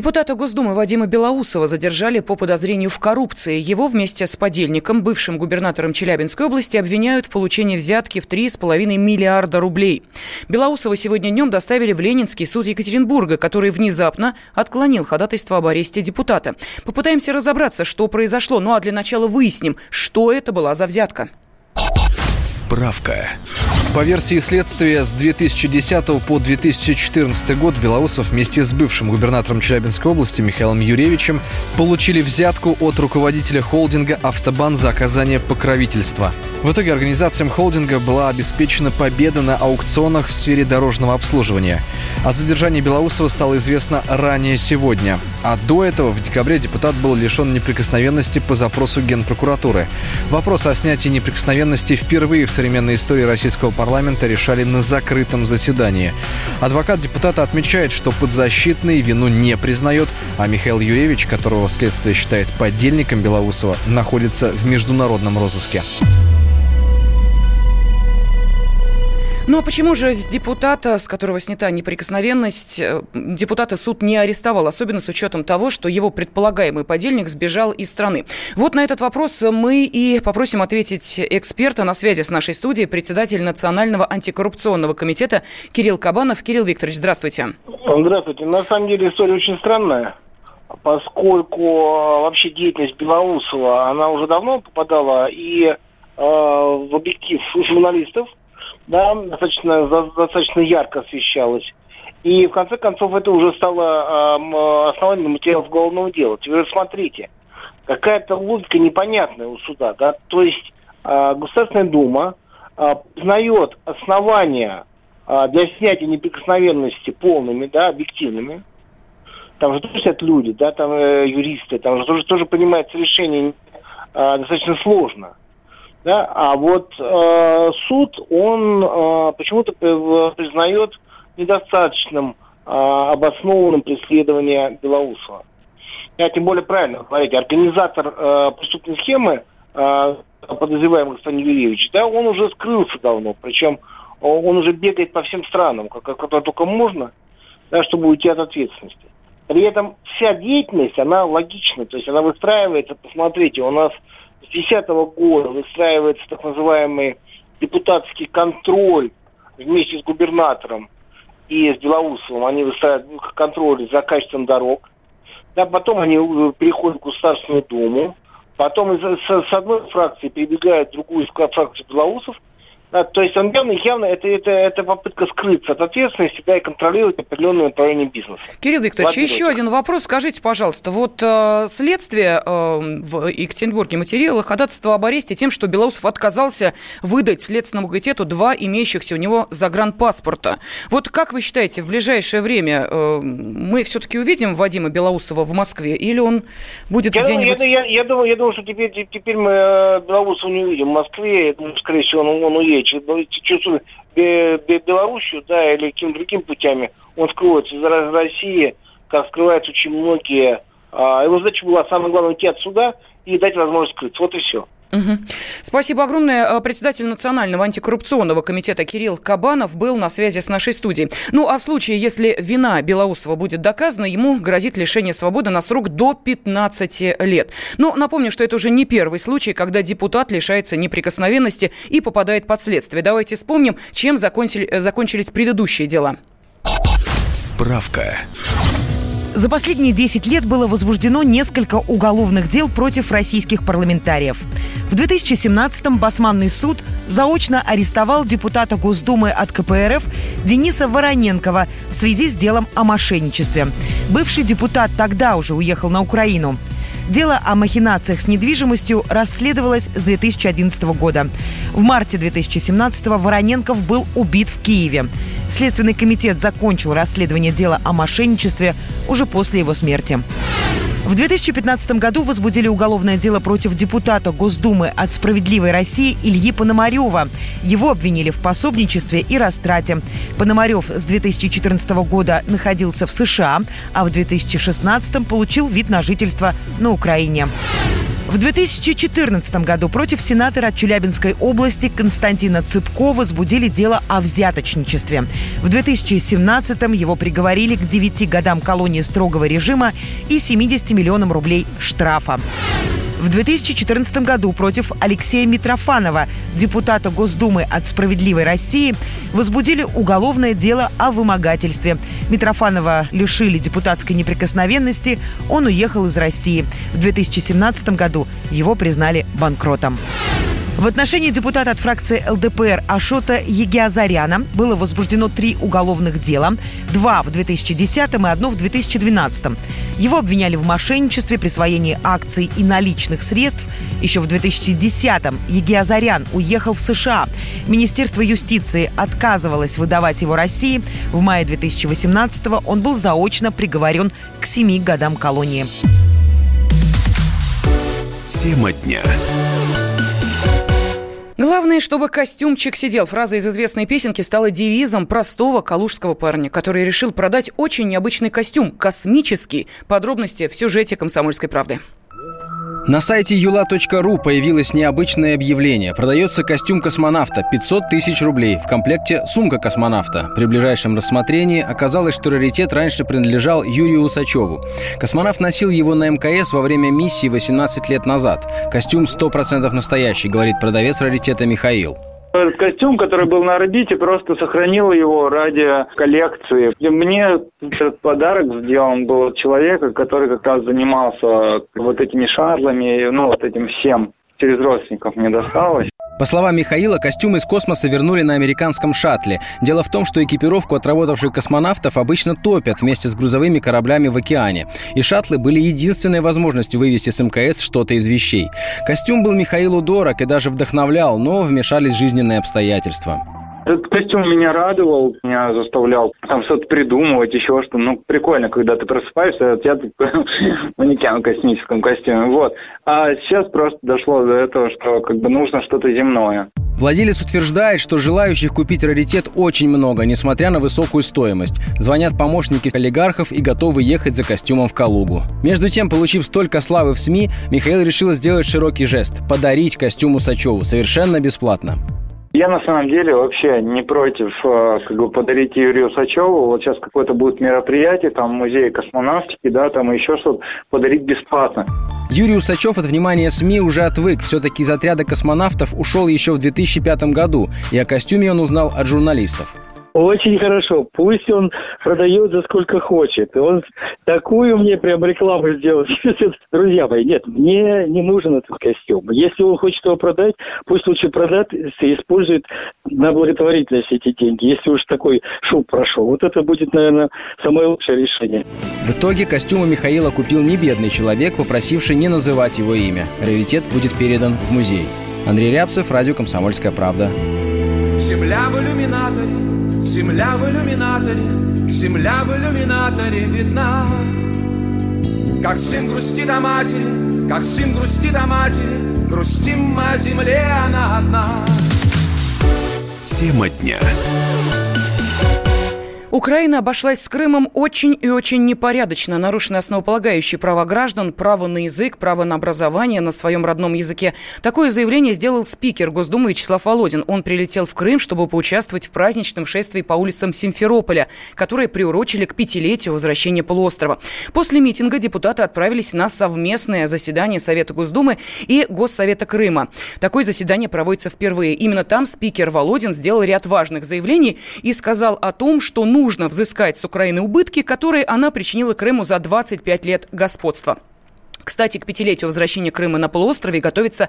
Депутата Госдумы Вадима Белоусова задержали по подозрению в коррупции. Его вместе с подельником, бывшим губернатором Челябинской области, обвиняют в получении взятки в 3,5 миллиарда рублей. Белоусова сегодня днем доставили в Ленинский суд Екатеринбурга, который внезапно отклонил ходатайство об аресте депутата. Попытаемся разобраться, что произошло. Ну а для начала выясним, что это была за взятка. Справка. По версии следствия, с 2010 по 2014 год Белоусов вместе с бывшим губернатором Челябинской области Михаилом Юревичем получили взятку от руководителя холдинга «Автобан» за оказание покровительства. В итоге организациям холдинга была обеспечена победа на аукционах в сфере дорожного обслуживания. О задержании Белоусова стало известно ранее сегодня. А до этого в декабре депутат был лишен неприкосновенности по запросу Генпрокуратуры. Вопрос о снятии неприкосновенности впервые в современной истории российского парламента решали на закрытом заседании. Адвокат депутата отмечает, что подзащитный вину не признает, а Михаил Юрьевич, которого следствие считает подельником Белоусова, находится в международном розыске. Ну а почему же с депутата, с которого снята неприкосновенность, э, депутата суд не арестовал, особенно с учетом того, что его предполагаемый подельник сбежал из страны? Вот на этот вопрос мы и попросим ответить эксперта на связи с нашей студией, председатель Национального антикоррупционного комитета Кирилл Кабанов. Кирилл Викторович, здравствуйте. Здравствуйте. На самом деле история очень странная поскольку э, вообще деятельность Белоусова, она уже давно попадала и э, в объектив журналистов, да, достаточно, достаточно ярко освещалось. И в конце концов это уже стало э, основанием материалов уголовного дела. Теперь смотрите, какая-то логика непонятная у суда. Да? То есть э, Государственная Дума э, признает основания э, для снятия неприкосновенности полными, да, объективными. Там же тоже сидят люди, да, там юристы, там же тоже, тоже понимается решение достаточно сложно. Да? А вот э, суд, он э, почему-то признает недостаточным э, обоснованным преследование Белоусова. Я тем более правильно говорить, организатор э, преступной схемы, э, подозреваемый господин Юрьевич, да, он уже скрылся давно, причем он уже бегает по всем странам, как только можно, да, чтобы уйти от ответственности. При этом вся деятельность, она логична, то есть она выстраивается, посмотрите, у нас с 2010 года выстраивается так называемый депутатский контроль вместе с губернатором и с Белоусовым. Они выстраивают контроль за качеством дорог. Да, потом они э, переходят в Государственную Думу. Потом из, с, с одной фракции перебегают в другую фракцию Белоусов – да, то есть он явно, явно это, это, это попытка скрыться от ответственности да, и контролировать определенное направление бизнеса. Кирилл Викторович, еще один вопрос. Скажите, пожалуйста, вот э, следствие э, в Екатеринбурге материала ходатайство об аресте тем, что Белоусов отказался выдать Следственному комитету два имеющихся у него загранпаспорта. Вот как вы считаете, в ближайшее время э, мы все-таки увидим Вадима Белоусова в Москве или он будет я где-нибудь... Думаю, я, я, я, думаю, я думаю, что теперь, теперь мы э, Белоусова не увидим в Москве. Скорее всего, он, он уедет через, через Белоруссию, да, или какими другими путями, он скроется из России, как скрываются очень многие. А, его задача была, самое главное, уйти отсюда и дать возможность скрыться. Вот и все. Угу. Спасибо огромное. Э, председатель Национального антикоррупционного комитета Кирилл Кабанов был на связи с нашей студией. Ну, а в случае, если вина Белоусова будет доказана, ему грозит лишение свободы на срок до 15 лет. Но напомню, что это уже не первый случай, когда депутат лишается неприкосновенности и попадает под следствие. Давайте вспомним, чем закончили, э, закончились предыдущие дела. Справка. За последние 10 лет было возбуждено несколько уголовных дел против российских парламентариев. В 2017-м Басманный суд заочно арестовал депутата Госдумы от КПРФ Дениса Вороненкова в связи с делом о мошенничестве. Бывший депутат тогда уже уехал на Украину. Дело о махинациях с недвижимостью расследовалось с 2011 года. В марте 2017 Вороненков был убит в Киеве. Следственный комитет закончил расследование дела о мошенничестве уже после его смерти. В 2015 году возбудили уголовное дело против депутата Госдумы от «Справедливой России» Ильи Пономарева. Его обвинили в пособничестве и растрате. Пономарев с 2014 года находился в США, а в 2016 получил вид на жительство на Украине. В 2014 году против сенатора Челябинской области Константина Цыпко возбудили дело о взяточничестве. В 2017 его приговорили к 9 годам колонии строгого режима и 70 миллионам рублей штрафа. В 2014 году против Алексея Митрофанова, депутата Госдумы от «Справедливой России», возбудили уголовное дело о вымогательстве. Митрофанова лишили депутатской неприкосновенности, он уехал из России. В 2017 году его признали банкротом. В отношении депутата от фракции ЛДПР Ашота Егиазаряна было возбуждено три уголовных дела. Два в 2010 и одно в 2012. Его обвиняли в мошенничестве, присвоении акций и наличных средств. Еще в 2010-м Егиазарян уехал в США. Министерство юстиции отказывалось выдавать его России. В мае 2018-го он был заочно приговорен к семи годам колонии. Тема дня. Главное, чтобы костюмчик сидел. Фраза из известной песенки стала девизом простого калужского парня, который решил продать очень необычный костюм, космический. Подробности в сюжете «Комсомольской правды». На сайте юла.ру появилось необычное объявление. Продается костюм космонавта 500 тысяч рублей. В комплекте сумка космонавта. При ближайшем рассмотрении оказалось, что раритет раньше принадлежал Юрию Усачеву. Космонавт носил его на МКС во время миссии 18 лет назад. Костюм 100% настоящий, говорит продавец раритета Михаил. Этот костюм, который был на орбите, просто сохранил его ради коллекции. И мне этот подарок сделан был от человека, который как раз занимался вот этими шарлами, ну, вот этим всем. Через родственников мне досталось. По словам Михаила, костюм из космоса вернули на американском шаттле. Дело в том, что экипировку отработавших космонавтов обычно топят вместе с грузовыми кораблями в океане. И шаттлы были единственной возможностью вывести с МКС что-то из вещей. Костюм был Михаилу дорог и даже вдохновлял, но вмешались жизненные обстоятельства. Этот костюм меня радовал, меня заставлял там что-то придумывать, еще что Ну, прикольно, когда ты просыпаешься, а тебя тут манекен в космическом костюме. Вот. А сейчас просто дошло до этого, что как бы нужно что-то земное. Владелец утверждает, что желающих купить раритет очень много, несмотря на высокую стоимость. Звонят помощники олигархов и готовы ехать за костюмом в Калугу. Между тем, получив столько славы в СМИ, Михаил решил сделать широкий жест – подарить костюм Усачеву совершенно бесплатно. Я на самом деле вообще не против э, как бы подарить Юрию Сачеву. Вот сейчас какое-то будет мероприятие, там музей космонавтики, да, там еще что-то подарить бесплатно. Юрий Усачев от внимания СМИ уже отвык. Все-таки из отряда космонавтов ушел еще в 2005 году, и о костюме он узнал от журналистов. Очень хорошо. Пусть он продает за сколько хочет. Он такую мне прям рекламу сделал. Друзья мои, нет, мне не нужен этот костюм. Если он хочет его продать, пусть лучше продает и использует на благотворительность эти деньги. Если уж такой шум прошел. Вот это будет, наверное, самое лучшее решение. В итоге костюмы Михаила купил не бедный человек, попросивший не называть его имя. Раритет будет передан в музей. Андрей Рябцев, радио «Комсомольская правда». Земля в иллюминаторе Земля в иллюминаторе, земля в иллюминаторе видна. Как сын грустит о матери, как сын грустит о матери, грустим мы о земле, она одна. Тема дня. Украина обошлась с Крымом очень и очень непорядочно. Нарушены основополагающие права граждан, право на язык, право на образование на своем родном языке. Такое заявление сделал спикер Госдумы Вячеслав Володин. Он прилетел в Крым, чтобы поучаствовать в праздничном шествии по улицам Симферополя, которое приурочили к пятилетию возвращения полуострова. После митинга депутаты отправились на совместное заседание Совета Госдумы и Госсовета Крыма. Такое заседание проводится впервые. Именно там спикер Володин сделал ряд важных заявлений и сказал о том, что ну нужно взыскать с Украины убытки, которые она причинила Крыму за 25 лет господства. Кстати, к пятилетию возвращения Крыма на полуострове готовится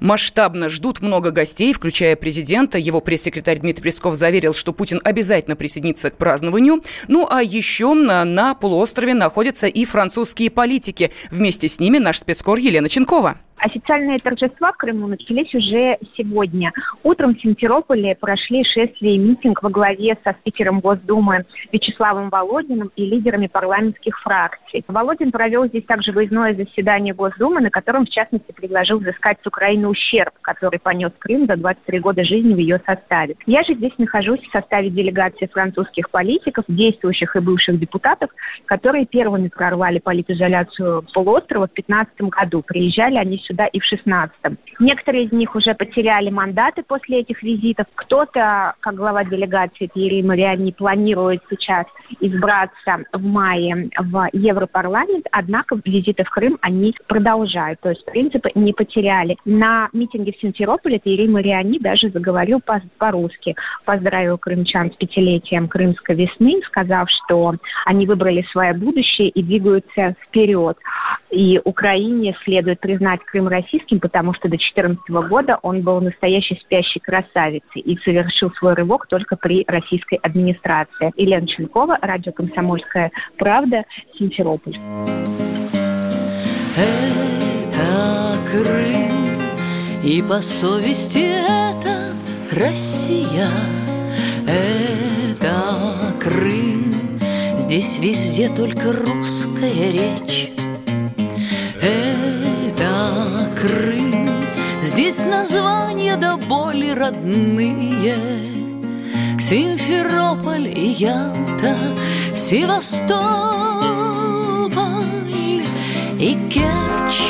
масштабно. Ждут много гостей, включая президента. Его пресс-секретарь Дмитрий Песков заверил, что Путин обязательно присоединится к празднованию. Ну а еще на, на полуострове находятся и французские политики. Вместе с ними наш спецкор Елена Ченкова. Официальные торжества в Крыму начались уже сегодня. Утром в Симферополе прошли шествие и митинг во главе со спикером Госдумы Вячеславом Володиным и лидерами парламентских фракций. Володин провел здесь также выездное заседание Госдумы, на котором, в частности, предложил взыскать с Украины ущерб, который понес Крым за 23 года жизни в ее составе. Я же здесь нахожусь в составе делегации французских политиков, действующих и бывших депутатов, которые первыми прорвали политизоляцию полуострова в 2015 году. Приезжали они сюда и в 2016. Некоторые из них уже потеряли мандаты после этих визитов. Кто-то, как глава делегации Тьерри Мариани, планирует сейчас избраться в мае в Европарламент, однако визиты в Крым они продолжают. То есть принципы не потеряли. На митинге в Симферополе Тьерри Мариани даже заговорил по-русски. Поздравил крымчан с пятилетием Крымской весны, сказав, что они выбрали свое будущее и двигаются вперед. И Украине следует признать Крым российским, потому что до 2014 года он был настоящей спящей красавицей и совершил свой рывок только при российской администрации. Елена Ченкова, радио «Комсомольская правда», Симферополь. Это Крым, и по совести это Россия. Это Крым, здесь везде только русская речь. Это Крым, здесь названия до боли родные. Симферополь и Ялта, Севастополь и Керчь.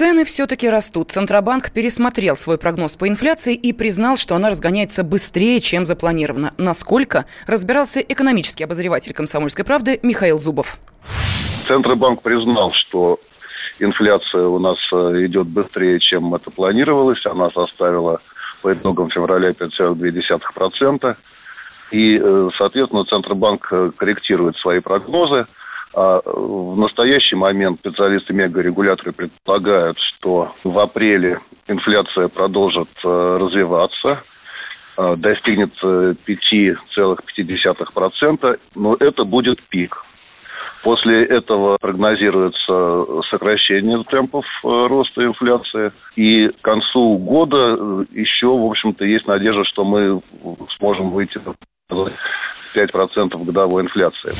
Цены все-таки растут. Центробанк пересмотрел свой прогноз по инфляции и признал, что она разгоняется быстрее, чем запланировано. Насколько, разбирался экономический обозреватель «Комсомольской правды» Михаил Зубов. Центробанк признал, что инфляция у нас э, идет быстрее, чем это планировалось. Она составила по итогам февраля 5,2%. И, э, соответственно, Центробанк э, корректирует свои прогнозы. А в настоящий момент специалисты мегарегуляторы предполагают, что в апреле инфляция продолжит развиваться, достигнет 5,5%, но это будет пик. После этого прогнозируется сокращение темпов роста инфляции. И к концу года еще, в общем-то, есть надежда, что мы сможем выйти на 5% годовой инфляции.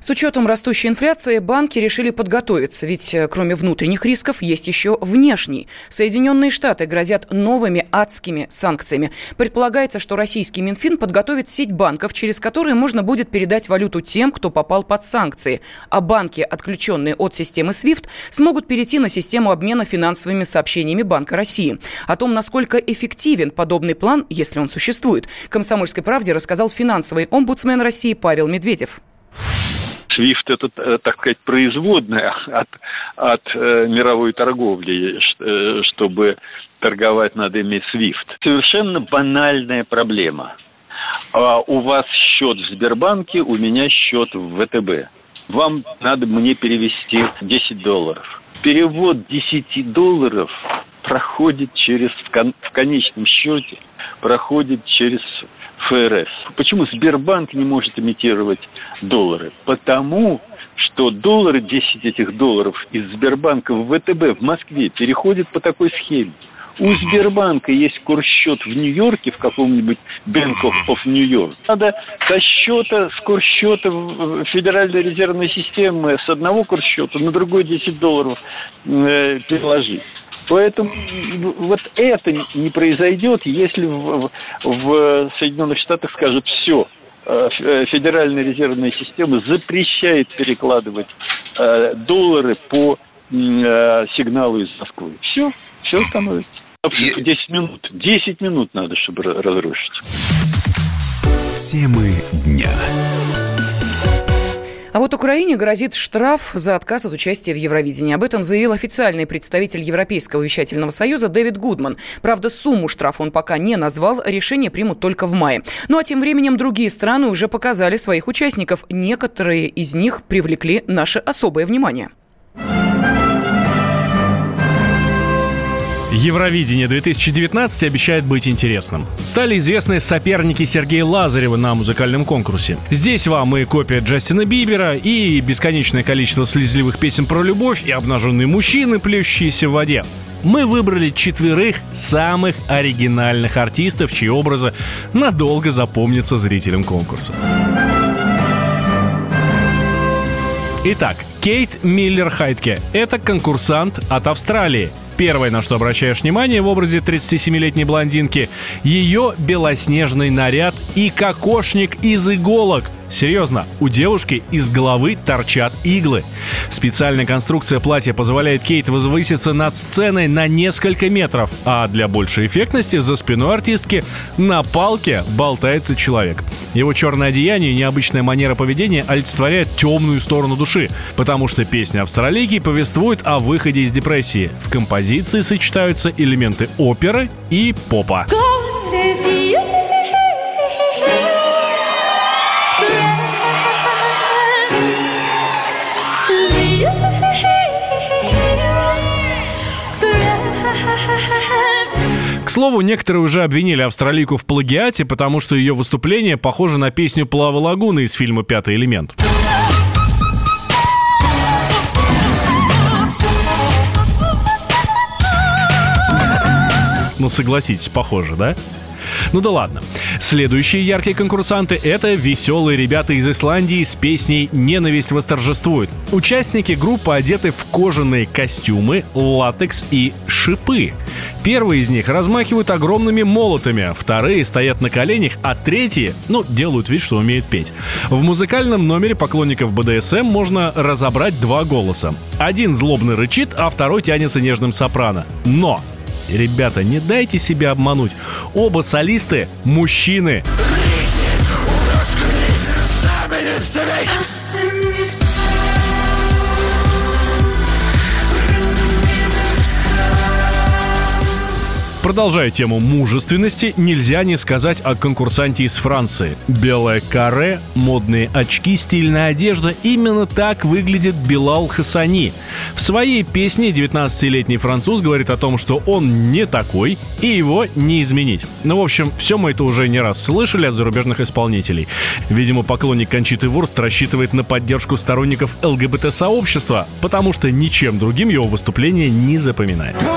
С учетом растущей инфляции банки решили подготовиться, ведь э, кроме внутренних рисков есть еще внешний. Соединенные Штаты грозят новыми адскими санкциями. Предполагается, что российский Минфин подготовит сеть банков, через которые можно будет передать валюту тем, кто попал под санкции. А банки, отключенные от системы SWIFT, смогут перейти на систему обмена финансовыми сообщениями Банка России. О том, насколько эффективен подобный план, если он существует, «Комсомольской правде» рассказал финансовый омбудсмен России Павел Медведев. SWIFT это, э, так сказать, производная от, от э, мировой торговли, э, чтобы торговать надо иметь SWIFT. Совершенно банальная проблема. А у вас счет в Сбербанке, у меня счет в ВТБ. Вам надо мне перевести 10 долларов. Перевод 10 долларов проходит через, в конечном счете, проходит через ФРС. Почему Сбербанк не может имитировать доллары? Потому что доллары, 10 этих долларов из Сбербанка в ВТБ в Москве переходят по такой схеме. У Сбербанка есть курсчет в Нью-Йорке, в каком-нибудь Bank of New York. Надо со счета, с курсчета Федеральной резервной системы с одного курсчета на другой 10 долларов э, переложить. Поэтому вот это не произойдет, если в, в Соединенных Штатах скажут все, э, э, Федеральная резервная система запрещает перекладывать э, доллары по сигналу из Москвы. Все, все становится. 10 минут. 10 минут надо, чтобы разрушить. Темы дня. А вот Украине грозит штраф за отказ от участия в Евровидении. Об этом заявил официальный представитель Европейского вещательного союза Дэвид Гудман. Правда, сумму штрафа он пока не назвал, решение примут только в мае. Ну а тем временем другие страны уже показали своих участников. Некоторые из них привлекли наше особое внимание. Евровидение 2019 обещает быть интересным. Стали известны соперники Сергея Лазарева на музыкальном конкурсе. Здесь вам и копия Джастина Бибера, и бесконечное количество слезливых песен про любовь, и обнаженные мужчины, плещущиеся в воде. Мы выбрали четверых самых оригинальных артистов, чьи образы надолго запомнятся зрителям конкурса. Итак, Кейт Миллер Хайтке – это конкурсант от Австралии – Первое, на что обращаешь внимание в образе 37-летней блондинки, ее белоснежный наряд и кокошник из иголок – Серьезно, у девушки из головы торчат иглы. Специальная конструкция платья позволяет Кейт возвыситься над сценой на несколько метров, а для большей эффектности за спиной артистки на палке болтается человек. Его черное одеяние и необычная манера поведения олицетворяют темную сторону души, потому что песня австралийки повествует о выходе из депрессии. В композиции сочетаются элементы оперы и попа. К слову, некоторые уже обвинили австралийку в плагиате, потому что ее выступление похоже на песню Плава Лагуна из фильма «Пятый элемент». Ну, согласитесь, похоже, да? Ну да ладно. Следующие яркие конкурсанты — это веселые ребята из Исландии с песней «Ненависть восторжествует». Участники группы одеты в кожаные костюмы, латекс и шипы. Первые из них размахивают огромными молотами, вторые стоят на коленях, а третьи, ну, делают вид, что умеют петь. В музыкальном номере поклонников БДСМ можно разобрать два голоса. Один злобно рычит, а второй тянется нежным сопрано. Но Ребята, не дайте себя обмануть. Оба солисты – мужчины. Продолжая тему мужественности, нельзя не сказать о конкурсанте из Франции. Белое каре, модные очки, стильная одежда – именно так выглядит Билал Хасани. В своей песне 19-летний француз говорит о том, что он не такой, и его не изменить. Ну, в общем, все мы это уже не раз слышали от зарубежных исполнителей. Видимо, поклонник Кончиты Вурст рассчитывает на поддержку сторонников ЛГБТ-сообщества, потому что ничем другим его выступление не запоминается.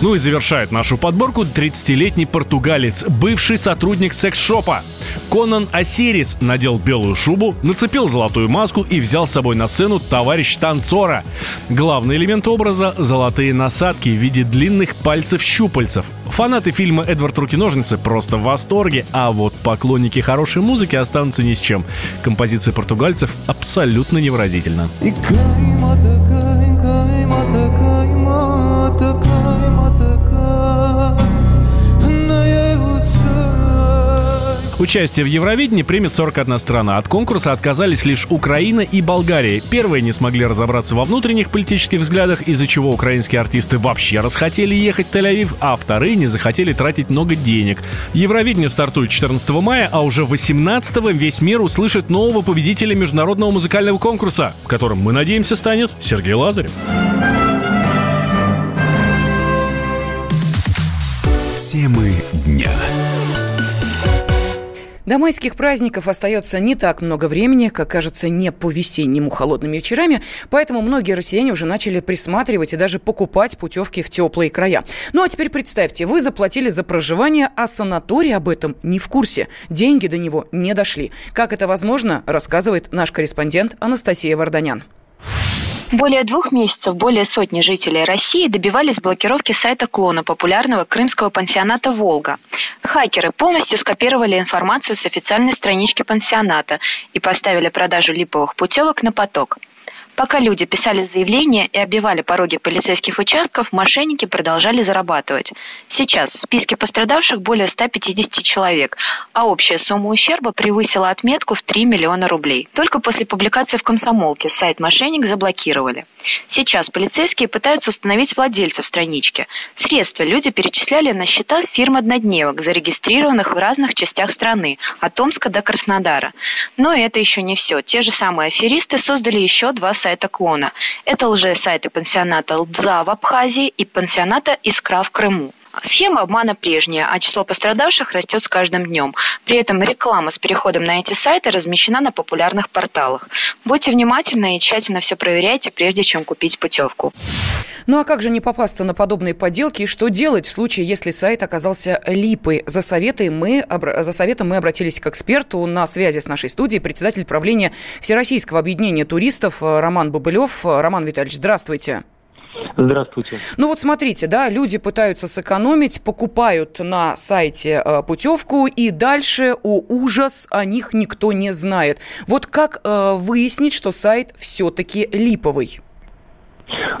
Ну и завершает нашу подборку 30-летний португалец, бывший сотрудник секс-шопа. Конан Осирис надел белую шубу, нацепил золотую маску и взял с собой на сцену товарищ танцора. Главный элемент образа — золотые насадки в виде длинных пальцев-щупальцев. Фанаты фильма «Эдвард Руки-ножницы» просто в восторге, а вот поклонники хорошей музыки останутся ни с чем. Композиция португальцев абсолютно невыразительна. Участие в Евровидении примет 41 страна. От конкурса отказались лишь Украина и Болгария. Первые не смогли разобраться во внутренних политических взглядах, из-за чего украинские артисты вообще расхотели ехать в Тель-Авив, а вторые не захотели тратить много денег. Евровидение стартует 14 мая, а уже 18 весь мир услышит нового победителя международного музыкального конкурса, которым, мы надеемся, станет Сергей Лазарев. Темы дня. До майских праздников остается не так много времени, как кажется, не по весеннему холодными вечерами, поэтому многие россияне уже начали присматривать и даже покупать путевки в теплые края. Ну а теперь представьте, вы заплатили за проживание, а санаторий об этом не в курсе. Деньги до него не дошли. Как это возможно, рассказывает наш корреспондент Анастасия Варданян. Более двух месяцев более сотни жителей России добивались блокировки сайта клона популярного крымского пансионата «Волга». Хакеры полностью скопировали информацию с официальной странички пансионата и поставили продажу липовых путевок на поток – Пока люди писали заявления и оббивали пороги полицейских участков, мошенники продолжали зарабатывать. Сейчас в списке пострадавших более 150 человек, а общая сумма ущерба превысила отметку в 3 миллиона рублей. Только после публикации в «Комсомолке» сайт мошенник заблокировали. Сейчас полицейские пытаются установить владельцев странички. Средства люди перечисляли на счета фирм однодневок, зарегистрированных в разных частях страны, от Томска до Краснодара. Но это еще не все. Те же самые аферисты создали еще два сайта клона. Это лже-сайты пансионата Лдза в Абхазии и пансионата Искра в Крыму. Схема обмана прежняя, а число пострадавших растет с каждым днем. При этом реклама с переходом на эти сайты размещена на популярных порталах. Будьте внимательны и тщательно все проверяйте, прежде чем купить путевку. Ну а как же не попасться на подобные подделки и что делать в случае, если сайт оказался липой? За, советы мы, за советом мы обратились к эксперту на связи с нашей студией, председатель правления Всероссийского объединения туристов Роман Бобылев. Роман Витальевич, здравствуйте. Здравствуйте. Ну вот смотрите, да, люди пытаются сэкономить, покупают на сайте э, путевку, и дальше, о ужас, о них никто не знает. Вот как э, выяснить, что сайт все-таки липовый?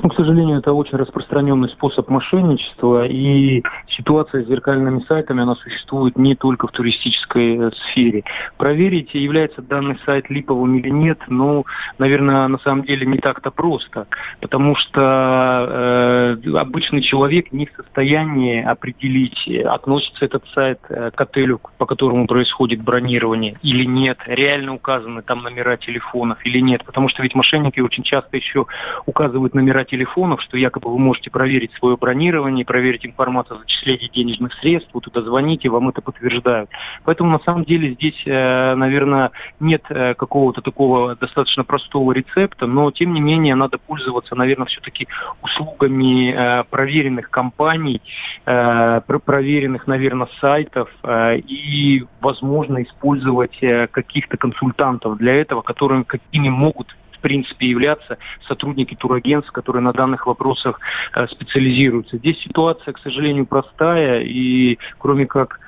Ну, к сожалению, это очень распространенный способ мошенничества, и ситуация с зеркальными сайтами, она существует не только в туристической э, сфере. Проверить, является данный сайт липовым или нет, ну, наверное, на самом деле не так-то просто, потому что э, обычный человек не в состоянии определить, относится этот сайт э, к отелю, по которому происходит бронирование или нет, реально указаны там номера телефонов или нет, потому что ведь мошенники очень часто еще указывают номера телефонов, что якобы вы можете проверить свое бронирование, проверить информацию о зачислении денежных средств, вы туда звоните, вам это подтверждают. Поэтому на самом деле здесь, э, наверное, нет э, какого-то такого достаточно простого рецепта, но тем не менее надо пользоваться, наверное, все-таки услугами э, проверенных компаний, проверенных, наверное, сайтов и, возможно, использовать каких-то консультантов для этого, которым, какими могут в принципе, являться сотрудники турагентств, которые на данных вопросах э, специализируются. Здесь ситуация, к сожалению, простая, и кроме как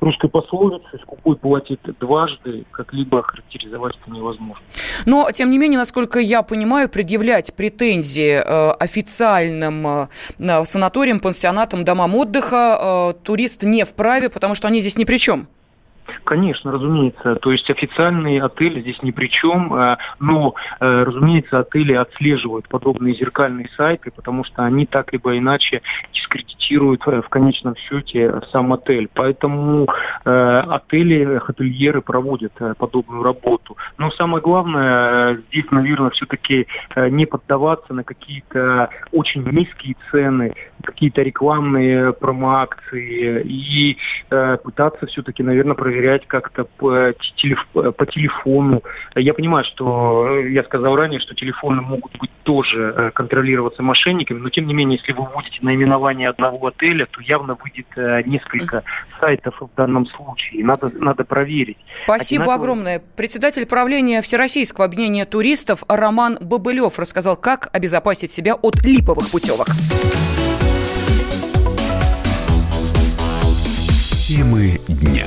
русской пословицы «скупой платит дважды», как-либо характеризовать это невозможно. Но, тем не менее, насколько я понимаю, предъявлять претензии э, официальным э, санаториям, пансионатам, домам отдыха э, турист не вправе, потому что они здесь ни при чем. Конечно, разумеется. То есть официальные отели здесь ни при чем, э, но, э, разумеется, отели отслеживают подобные зеркальные сайты, потому что они так либо иначе дискредитируют э, в конечном счете сам отель. Поэтому отели, хотельеры проводят подобную работу. Но самое главное, здесь, наверное, все-таки не поддаваться на какие-то очень низкие цены, какие-то рекламные промоакции и пытаться все-таки, наверное, проверять проверять как-то по, по телефону. Я понимаю, что э, я сказал ранее, что телефоны могут быть тоже э, контролироваться мошенниками, но тем не менее, если вы вводите наименование одного отеля, то явно выйдет э, несколько сайтов в данном случае. Надо, надо проверить. Спасибо Одинаково... огромное. Председатель правления Всероссийского объединения туристов Роман Бобылев рассказал, как обезопасить себя от липовых путевок. Темы дня.